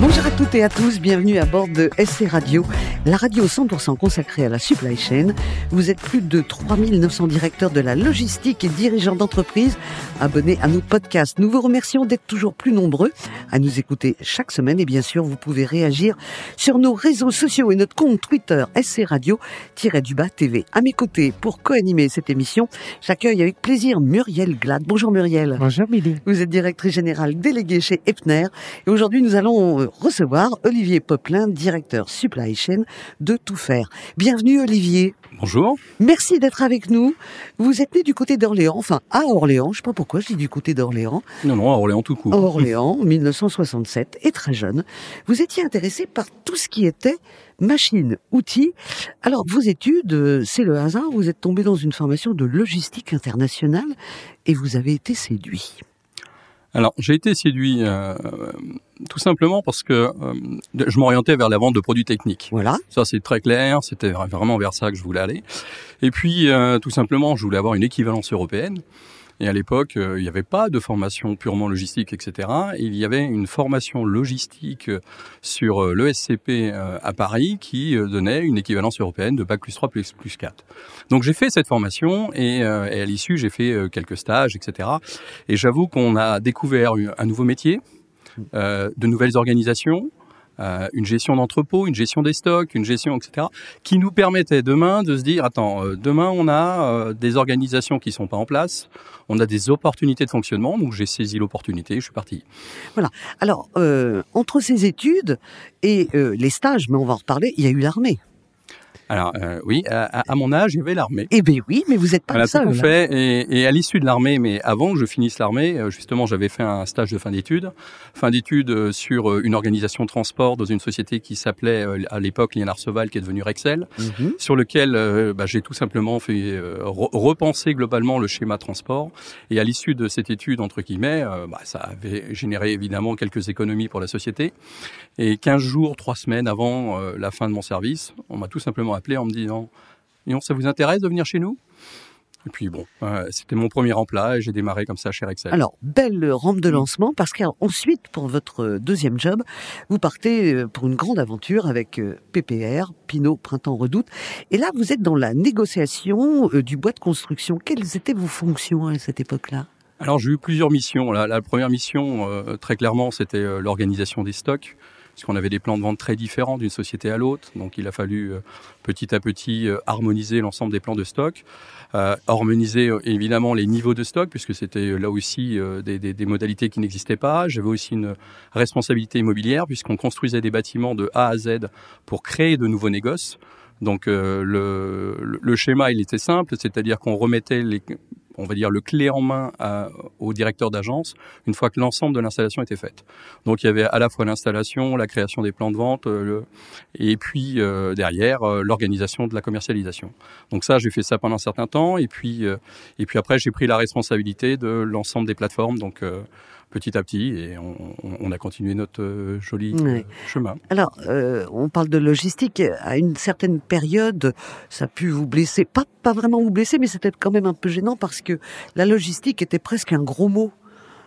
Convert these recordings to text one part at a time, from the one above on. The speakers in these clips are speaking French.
Bonjour à toutes et à tous, bienvenue à bord de SC Radio, la radio 100% consacrée à la supply chain. Vous êtes plus de 3900 directeurs de la logistique et dirigeants d'entreprise abonnés à nos podcasts. Nous vous remercions d'être toujours plus nombreux à nous écouter chaque semaine et bien sûr vous pouvez réagir sur nos réseaux sociaux et notre compte Twitter SC Radio-du-bas TV. À mes côtés pour co-animer cette émission, j'accueille avec plaisir Muriel Glad. Bonjour Muriel. Bonjour Billy. Vous êtes directrice générale déléguée chez Epner et aujourd'hui nous allons recevoir Olivier Poplin, directeur supply chain de Tout Faire. Bienvenue Olivier. Bonjour. Merci d'être avec nous. Vous êtes né du côté d'Orléans, enfin à Orléans, je sais pas pourquoi je dis du côté d'Orléans. Non, non, à Orléans tout court. À Orléans, 1967, et très jeune. Vous étiez intéressé par tout ce qui était machine, outils. Alors, vos études, c'est le hasard, vous êtes tombé dans une formation de logistique internationale et vous avez été séduit. Alors, j'ai été séduit euh, tout simplement parce que euh, je m'orientais vers la vente de produits techniques. Voilà. Ça, c'est très clair. C'était vraiment vers ça que je voulais aller. Et puis, euh, tout simplement, je voulais avoir une équivalence européenne. Et à l'époque, euh, il n'y avait pas de formation purement logistique, etc. Il y avait une formation logistique sur euh, l'ESCP euh, à Paris qui donnait une équivalence européenne de Bac plus 3 plus, plus 4. Donc j'ai fait cette formation et à l'issue, j'ai fait quelques stages, etc. Et j'avoue qu'on a découvert un nouveau métier, de nouvelles organisations, euh, une gestion d'entrepôt, une gestion des stocks, une gestion, etc., qui nous permettait demain de se dire, attends, euh, demain on a euh, des organisations qui sont pas en place, on a des opportunités de fonctionnement, donc j'ai saisi l'opportunité, je suis parti. Voilà. Alors, entre ces études et les stages, mais on va en reparler, il y a eu l'armée. Alors euh, oui, à, à, mon âge, il y avait l'armée. Eh bien oui, mais vous êtes pas voilà, le seul. Tout fait. Et, et à l'issue de l'armée, mais avant que je finisse l'armée, euh, justement, j'avais fait un stage de fin d'études, fin d'études euh, sur une organisation de transport dans une société qui s'appelait à l'époque Lienard Seval, qui est devenue Rexel, mm -hmm. sur lequel bah, j'ai tout simplement fait repenser globalement le schéma transport. Et à l'issue de cette étude entre guillemets, bah, ça avait généré évidemment quelques économies pour la société. Et 15 jours, 3 semaines avant la fin de mon service, on m'a tout simplement appelé en me disant non, ça vous intéresse de venir chez nous? Et puis bon, euh, c'était mon premier emploi et j'ai démarré comme ça chez Excel. Alors, belle rampe de lancement parce qu'ensuite, pour votre deuxième job, vous partez euh, pour une grande aventure avec euh, PPR, Pinot Printemps Redoute. Et là, vous êtes dans la négociation du bois de construction. Quelles étaient vos fonctions à cette époque-là? Alors, j'ai eu plusieurs missions. La, la première mission, très clairement, c'était l'organisation des stocks puisqu'on avait des plans de vente très différents d'une société à l'autre. Donc il a fallu euh, petit à petit euh, harmoniser l'ensemble des plans de stock, euh, harmoniser évidemment les niveaux de stock, puisque c'était là aussi des, modalités qui n'existaient pas. J'avais aussi une responsabilité immobilière, puisqu'on construisait des bâtiments de A à Z pour créer de nouveaux négoces. Donc le, le, schéma, il était simple, c'est-à-dire qu'on remettait les, on va dire, le clé en main à, au directeur d'agence une fois que l'ensemble de l'installation était faite. Donc il y avait à la fois l'installation, la création des plans de vente, euh, le, et puis euh, derrière euh, l'organisation de la commercialisation. Donc ça, j'ai fait ça pendant un certain temps, et puis et puis après j'ai pris la responsabilité de l'ensemble des plateformes. Donc petit à petit et on, on a continué notre euh, joli oui. chemin. Alors, euh, on parle de logistique. À une certaine période, ça a pu vous blesser. Pas, pas vraiment vous blesser, mais c'était quand même un peu gênant parce que la logistique était presque un gros mot.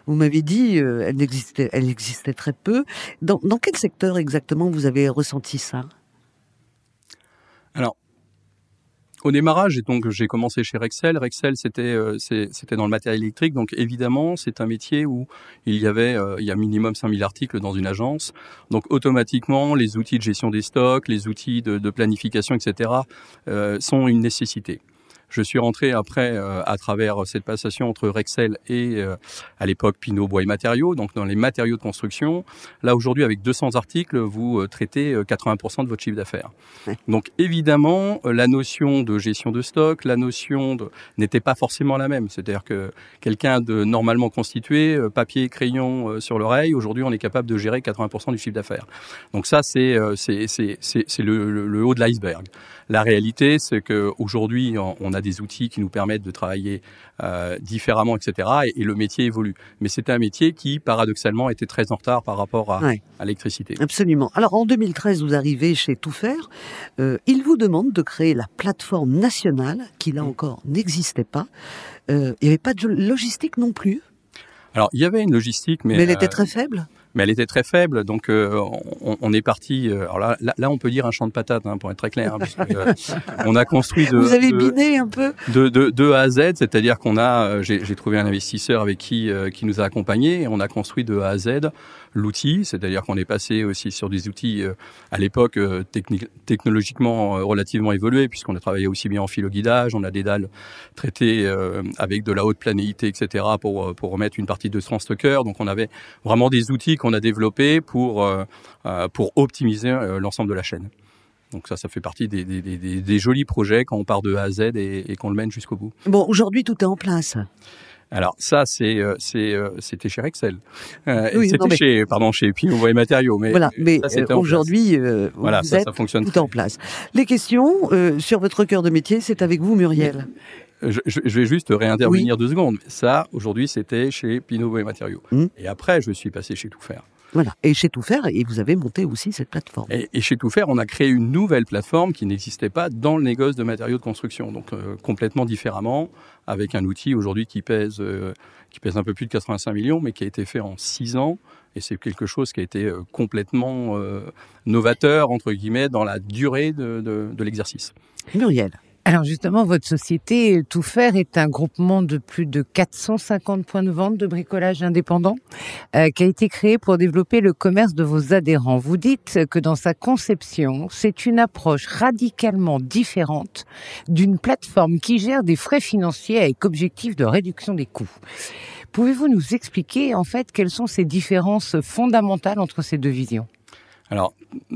Vous m'avez dit, euh, elle, existait, elle existait très peu. Dans, dans quel secteur exactement vous avez ressenti ça Alors, au démarrage, donc j'ai commencé chez Rexel. Rexel, c'était euh, c'était dans le matériel électrique, donc évidemment, c'est un métier où il y avait euh, il y a minimum 5000 articles dans une agence. Donc automatiquement, les outils de gestion des stocks, les outils de, de planification, etc., euh, sont une nécessité. Je suis rentré après euh, à travers cette passation entre Rexel et euh, à l'époque Pinot Bois et Matériaux, donc dans les matériaux de construction. Là aujourd'hui avec 200 articles, vous euh, traitez 80% de votre chiffre d'affaires. Donc évidemment, la notion de gestion de stock, la notion de n'était pas forcément la même. C'est-à-dire que quelqu'un de normalement constitué, papier, crayon sur l'oreille, aujourd'hui on est capable de gérer 80% du chiffre d'affaires. Donc ça c'est c'est le, le, le haut de l'iceberg. La réalité c'est que aujourd'hui on a a des outils qui nous permettent de travailler euh, différemment, etc. Et, le métier évolue. Mais c'était un métier qui, paradoxalement, était très en retard par rapport à, à l'électricité. Absolument. Alors en 2013, vous arrivez chez Tout Faire. Euh, il vous demande de créer la plateforme nationale qui, là encore, n'existait pas. Euh, il n'y avait pas de logistique non plus? Alors, il y avait une logistique, mais... Mais elle était très faible? Mais elle était très faible. Donc euh, on, on, est parti. Euh, alors là, là, on peut dire un champ de patates, hein, pour être très clair. Hein, euh, on a construit de. Vous avez biné un peu. De, de, de A à Z, c'est-à-dire qu'on a. J'ai trouvé un investisseur avec qui qui nous a accompagnés. Et on a construit de A à Z l'outil, c'est-à-dire qu'on est passé aussi sur des outils à l'époque technologiquement relativement évolués, puisqu'on a travaillé aussi bien en filo-guidage, on a des dalles traitées avec de la haute planéité, etc. pour pour remettre une partie de transstocker. Donc on avait vraiment des outils qu'on a développé pour, euh, euh, pour optimiser euh, l'ensemble de la chaîne. Donc ça, ça fait partie des, jolis projets quand on part de A à Z et, et qu'on le mène jusqu'au bout. Bon, aujourd'hui, tout est en place. Alors ça, c'est c'est c'était chez Excel. oui, c'était chez pardon chez et Matériaux. Mais voilà, mais aujourd'hui, voilà, ça, ça fonctionne tout en place. Les questions sur votre cœur de métier, c'est avec vous, Muriel. Je, je, vais juste réintervenir deux secondes. Ça, aujourd'hui, c'était chez Pinot et Matériaux. Hum. Et après, je suis passé chez Tout Faire. Voilà. Et chez Tout Faire, et vous avez monté aussi cette plateforme. Et, et chez Tout Faire, on a créé une nouvelle plateforme qui n'existait pas dans le négoce de matériaux de construction. Donc, euh, complètement différemment, avec un outil aujourd'hui qui pèse, euh, qui pèse un peu plus de 85 millions, mais qui a été fait en six ans. Et c'est quelque chose qui a été euh, complètement novateur, entre guillemets, dans la durée de, de, de l'exercice. Muriel. Alors justement, votre société Tout Faire est un groupement de plus de 450 points de vente de bricolage indépendant euh, qui a été créé pour développer le commerce de vos adhérents. Vous dites que dans sa conception, c'est une approche radicalement différente d'une plateforme qui gère des frais financiers avec objectif de réduction des coûts. Pouvez-vous nous expliquer en fait quelles sont ces différences fondamentales entre ces deux visions? Alors,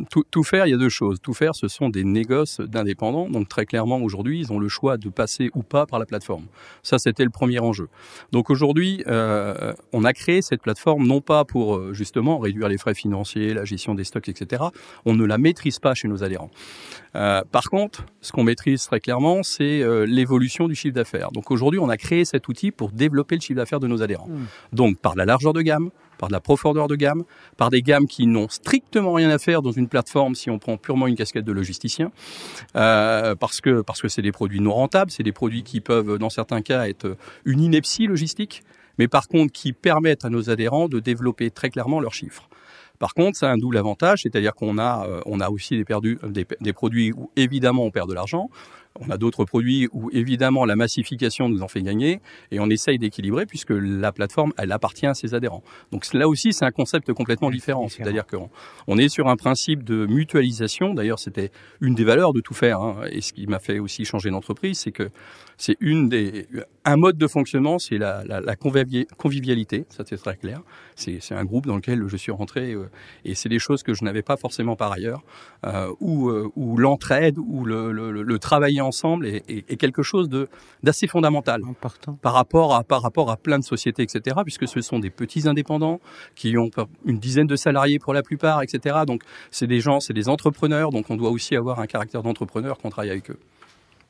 tout, tout, faire, il y a deux choses. Tout faire, ce sont des négoces d'indépendants. Donc, très clairement, aujourd'hui, ils ont le choix de passer ou pas par la plateforme. Ça, c'était le premier enjeu. Donc, aujourd'hui, euh, on a créé cette plateforme non pas pour, euh, justement, réduire les frais financiers, la gestion des stocks, etc. On ne la maîtrise pas chez nos adhérents. Euh, par contre, ce qu'on maîtrise très clairement, c'est euh, l'évolution du chiffre d'affaires. Donc, aujourd'hui, on a créé cet outil pour développer le chiffre d'affaires de nos adhérents. Mmh. Donc, par la largeur de gamme, par de la profondeur de gamme, par des gammes qui n'ont strictement rien à faire dans une plateforme si on prend purement une casquette de logisticien, euh, parce que parce que c'est des produits non rentables, c'est des produits qui peuvent dans certains cas être une ineptie logistique, mais par contre qui permettent à nos adhérents de développer très clairement leurs chiffres. Par contre, ça a un double avantage, c'est-à-dire qu'on a, euh, on a aussi des, des, produits où évidemment on perd de l'argent, on a d'autres produits où évidemment la massification nous en fait gagner et on essaye d'équilibrer puisque la plateforme elle appartient à ses adhérents. Donc là aussi c'est un concept complètement différent. C'est-à-dire qu'on on est sur un principe de mutualisation. D'ailleurs c'était une des valeurs de tout faire hein. et ce qui m'a fait aussi changer d'entreprise, c'est que c'est une des un mode de fonctionnement, c'est la, la, la, convivialité. Ça c'est très clair. C'est un groupe dans lequel je suis rentré euh, et c'est des choses que je n'avais pas forcément par ailleurs, euh, euh, où l'entraide, où le, le, le travailler ensemble est, est, est quelque chose de d'assez fondamental Important. par rapport à par rapport à plein de sociétés, etc. Puisque ce sont des petits indépendants qui ont une dizaine de salariés pour la plupart, etc. Donc c'est des gens, c'est des entrepreneurs. Donc on doit aussi avoir un caractère d'entrepreneur quand on travaille avec eux.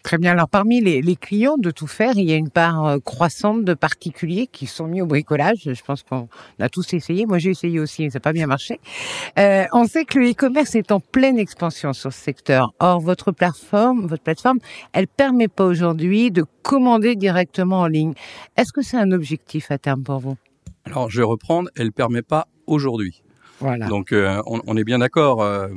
Très bien. Alors parmi les, les, clients de tout faire, il y a une part euh, croissante de particuliers qui sont mis au bricolage. Je pense qu'on a tous essayé. Moi, j'ai essayé aussi, mais ça n'a pas bien marché. Euh, on sait que le e-commerce est en pleine expansion sur ce secteur. Or, votre plateforme, votre plateforme, elle permet pas aujourd'hui de commander directement en ligne. Est-ce que c'est un objectif à terme pour vous? Alors, je vais reprendre. Elle permet pas aujourd'hui. Voilà. Donc, euh, on, on, est bien d'accord. Euh,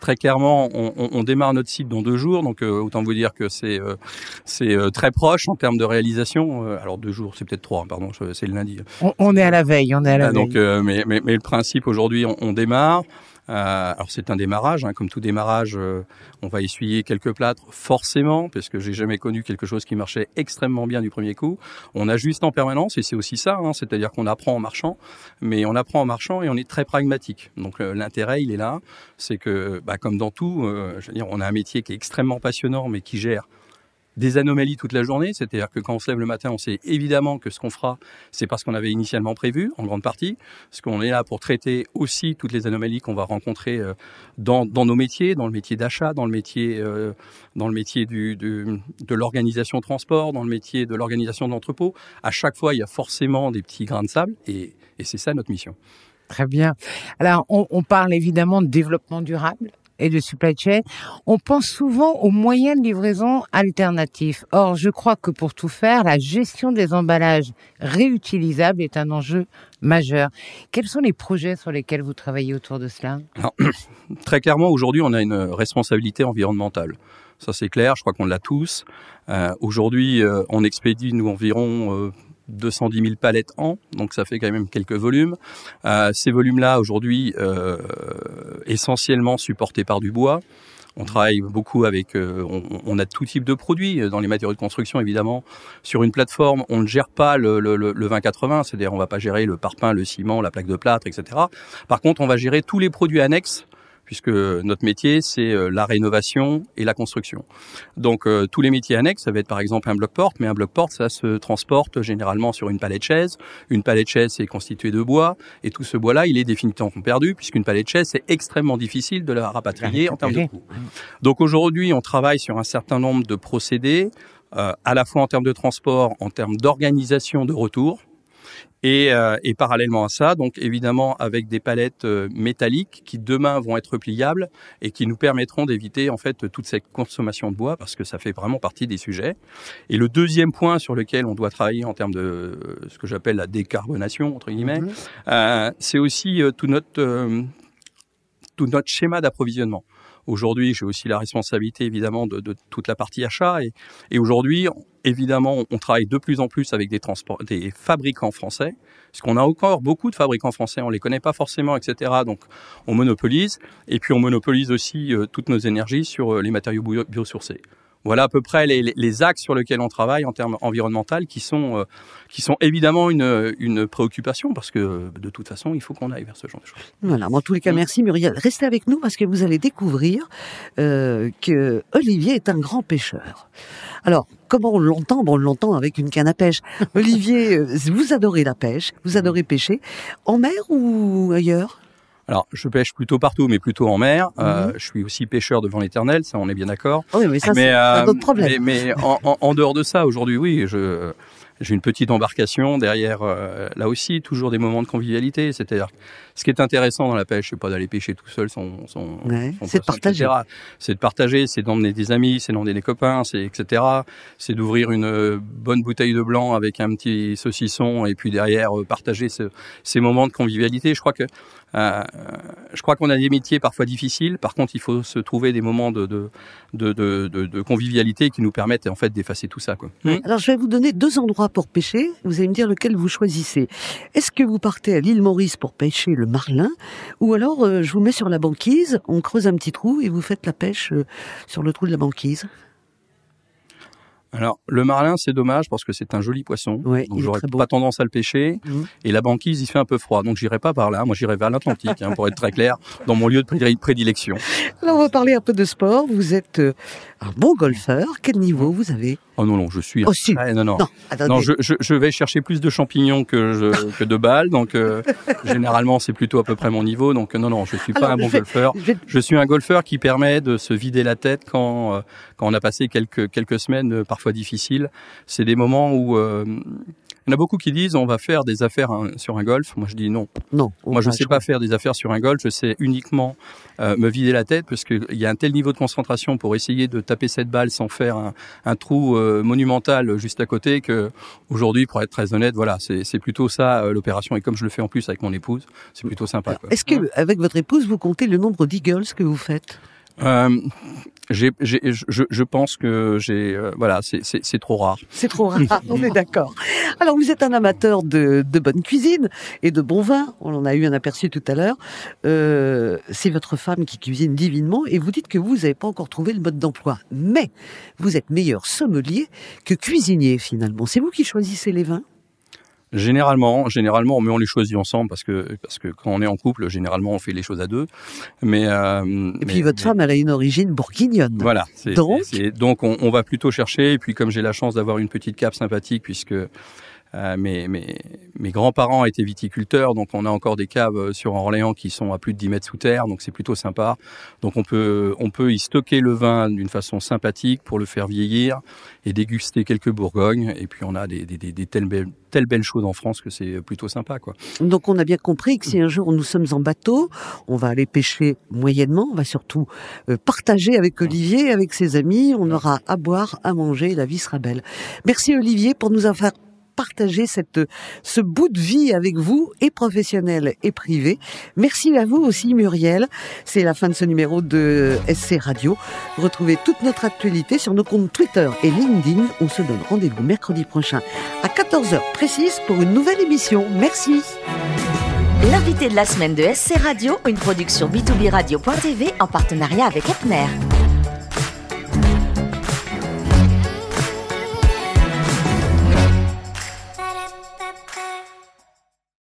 très clairement, on, on, démarre notre site dans deux jours, donc euh, autant vous dire que c'est euh, c'est euh, très proche en termes de réalisation. alors deux jours, c'est peut-être trois, pardon, c'est le lundi. On, on, est à la veille, on est à la ah, veille. Donc, mais, mais, mais, le principe aujourd'hui, on, démarre. Euh, alors c'est un démarrage, hein, comme tout démarrage, euh, on va essuyer quelques plâtres forcément, parce que j'ai jamais connu quelque chose qui marchait extrêmement bien du premier coup. On ajuste en permanence et c'est aussi ça, hein, c'est-à-dire qu'on apprend en marchant, mais on apprend en marchant et on est très pragmatique. Donc euh, l'intérêt, il est là, c'est que, bah, comme dans tout, on a un métier qui est extrêmement passionnant, mais qui gère des anomalies toute la journée. C'est-à-dire que quand on se lève le matin, on sait évidemment que ce qu'on fera, c'est parce qu'on avait initialement prévu, en grande partie. Parce qu'on est là pour traiter aussi toutes les anomalies qu'on va rencontrer euh, dans, nos métiers, dans le métier d'achat, dans le métier, euh, dans le métier de l'organisation transport, dans le métier de l'organisation d'entrepôt. À chaque fois, il y a forcément des petits grains de sable et, c'est ça notre mission. Très bien. Alors, on, parle évidemment de développement durable et de supply chain, on pense souvent aux moyens de livraison alternatifs. Or, je crois que pour tout faire, la gestion des emballages réutilisables est un enjeu majeur. Quels sont les projets sur lesquels vous travaillez autour de cela? Très clairement, aujourd'hui, on a une responsabilité environnementale. Ça, c'est clair, je crois qu'on l'a tous. Euh, aujourd'hui, euh, on expédie, nous, environ... Euh, 210 000 palettes an, donc ça fait quand même quelques volumes. Euh, ces volumes-là, aujourd'hui, euh, essentiellement supportés par du bois. On travaille beaucoup avec, euh, on, a tout type de produits dans les matériaux de construction évidemment. Sur une plateforme, on ne gère pas le, le, le 20-80, c'est-à-dire on va pas gérer le parpaing, le ciment, la plaque de plâtre, etc. Par contre, on va gérer tous les produits annexes puisque notre métier, c'est euh, la rénovation et la construction. Donc euh, tous les métiers annexes, ça va être par exemple un bloc-porte, mais un bloc-porte, ça se transporte généralement sur une palette chaise. Une palette chaise, c'est constitué de bois, et tout ce bois-là, il est définitivement perdu, puisqu'une palette chaise, c'est extrêmement difficile de la rapatrier en termes de coût. Donc aujourd'hui, on travaille sur un certain nombre de procédés, euh, à la fois en termes de transport, en termes d'organisation de retour, et, euh, et, parallèlement à ça, donc évidemment avec des palettes euh, métalliques qui demain vont être pliables et qui nous permettront d'éviter en fait toute cette consommation de bois parce que ça fait vraiment partie des sujets. Et le deuxième point sur lequel on doit travailler en termes de euh, ce que j'appelle la décarbonation entre guillemets, mmh. euh, c'est aussi tout notre tout notre schéma d'approvisionnement. Aujourd'hui, j'ai aussi la responsabilité évidemment de, toute la partie achat et, aujourd'hui, évidemment, on travaille de plus en plus avec des, fabricants français, parce qu'on a encore beaucoup de fabricants français, on les connaît pas forcément, etc. Donc, on monopolise et puis on monopolise aussi euh, toutes nos énergies sur euh, les matériaux biosourcés. Voilà à peu près les, les, axes sur lesquels on travaille en termes environnementaux, qui sont euh, qui sont évidemment une, une préoccupation parce que de toute façon il faut qu'on aille vers ce genre de choses. Voilà, en tous les cas, merci Muriel. Restez avec nous parce que vous allez découvrir euh, que Olivier est un grand pêcheur. Alors, comment on l'entend Bon, on l'entend avec une canne à pêche. Olivier, euh, vous adorez la pêche, vous adorez pêcher en mer ou ailleurs? Alors, je pêche plutôt partout, mais plutôt en mer. Mmh. Euh, je suis aussi pêcheur devant l'éternel, ça on est bien d'accord. Oui, mais ça, c'est euh, un autre problème. Mais, mais en, en, en, dehors de ça, aujourd'hui, oui, je j'ai une petite embarcation derrière. Euh, là aussi, toujours des moments de convivialité. C'est-à-dire, ce qui est intéressant dans la pêche, c'est pas d'aller pêcher tout seul son, son, ouais, son c'est de partager. C'est de partager, c'est d'emmener des amis, c'est d'emmener des copains, c'est etc. C'est d'ouvrir une bonne bouteille de blanc avec un petit saucisson et puis derrière euh, partager ce, ces moments de convivialité. Je crois que euh, je crois qu'on a des métiers parfois difficiles. Par contre, il faut se trouver des moments de, de, de, de, de convivialité qui nous permettent en fait d'effacer tout ça. Quoi. Mmh. Alors, je vais vous donner deux endroits pour pêcher. Vous allez me dire lequel vous choisissez. Est-ce que vous partez à l'île Maurice pour pêcher le marlin ou alors euh, je vous mets sur la banquise, on creuse un petit trou et vous faites la pêche euh, sur le trou de la banquise? Alors, le marlin, c'est dommage parce que c'est un joli poisson. Ouais, donc, j'aurais pas tendance à le pêcher. Mmh. Et la banquise, il fait un peu froid. Donc, j'irai pas par là. Moi, j'irai vers l'Atlantique, hein, pour être très clair, dans mon lieu de prédilection. Alors, on va parler un peu de sport. Vous êtes euh, un bon golfeur. Quel niveau vous avez? Oh non, non, je suis. Oh, si. non, non. Non, non je, je, je, vais chercher plus de champignons que, je, que de balles. Donc, euh, généralement, c'est plutôt à peu près mon niveau. Donc, non, non, je suis pas Alors, un bon golfeur. Vais... je, suis un golfeur qui permet de se vider la tête quand, euh, quand on a passé quelques, quelques semaines euh, parfois difficiles. C'est des moments où euh, il y en a beaucoup qui disent on va faire des affaires hein, sur un golf. Moi, je dis non. Non. Moi, je ne sais pas faire des affaires sur un golf. Je sais uniquement euh, me vider la tête parce qu'il y a un tel niveau de concentration pour essayer de taper cette balle sans faire un, un trou euh, monumental juste à côté que aujourd'hui, pour être très honnête, voilà, c'est plutôt ça euh, l'opération. Et comme je le fais en plus avec mon épouse, c'est plutôt sympa. Est-ce que avec votre épouse, vous comptez le nombre d'eagles que vous faites? Euh, je, je, pense que j'ai, euh, voilà, c'est, c'est, c'est trop rare. C'est trop rare, on est d'accord. Alors vous êtes un amateur de, de bonne cuisine et de bon vin. On en a eu un aperçu tout à l'heure. Euh, c'est votre femme qui cuisine divinement et vous dites que vous n'avez pas encore trouvé le mode d'emploi. Mais vous êtes meilleur sommelier que cuisinier finalement. C'est vous qui choisissez les vins? Généralement, généralement, mais on les choisit ensemble parce que parce que quand on est en couple, généralement, on fait les choses à deux. Mais euh, et puis votre femme, elle a une origine bourguignonne. Voilà. Donc, donc on, on, va plutôt chercher. Et puis comme j'ai la chance d'avoir une petite cape sympathique, puisque euh, mes, mes, mes grands-parents étaient viticulteurs, donc on a encore des caves euh, sur Orléans qui sont à plus de 10 mètres sous terre, donc c'est plutôt sympa. Donc on peut, on peut y stocker le vin d'une façon sympathique pour le faire vieillir et déguster quelques Bourgognes. Et puis on a des, des, des, telles, belles, telles belles choses en France que c'est plutôt sympa. Quoi. Donc on a bien compris que si un jour nous sommes en bateau, on va aller pêcher moyennement, on va surtout euh, partager avec Olivier, avec ses amis, on aura à boire, à manger, la vie sera belle. Merci Olivier pour nous avoir partager cette, ce bout de vie avec vous, et professionnel et privé. Merci à vous aussi, Muriel. C'est la fin de ce numéro de SC Radio. Retrouvez toute notre actualité sur nos comptes Twitter et LinkedIn. On se donne rendez-vous mercredi prochain à 14h précise pour une nouvelle émission. Merci. L'invité de la semaine de SC Radio, une production b2b radio.tv en partenariat avec Epner.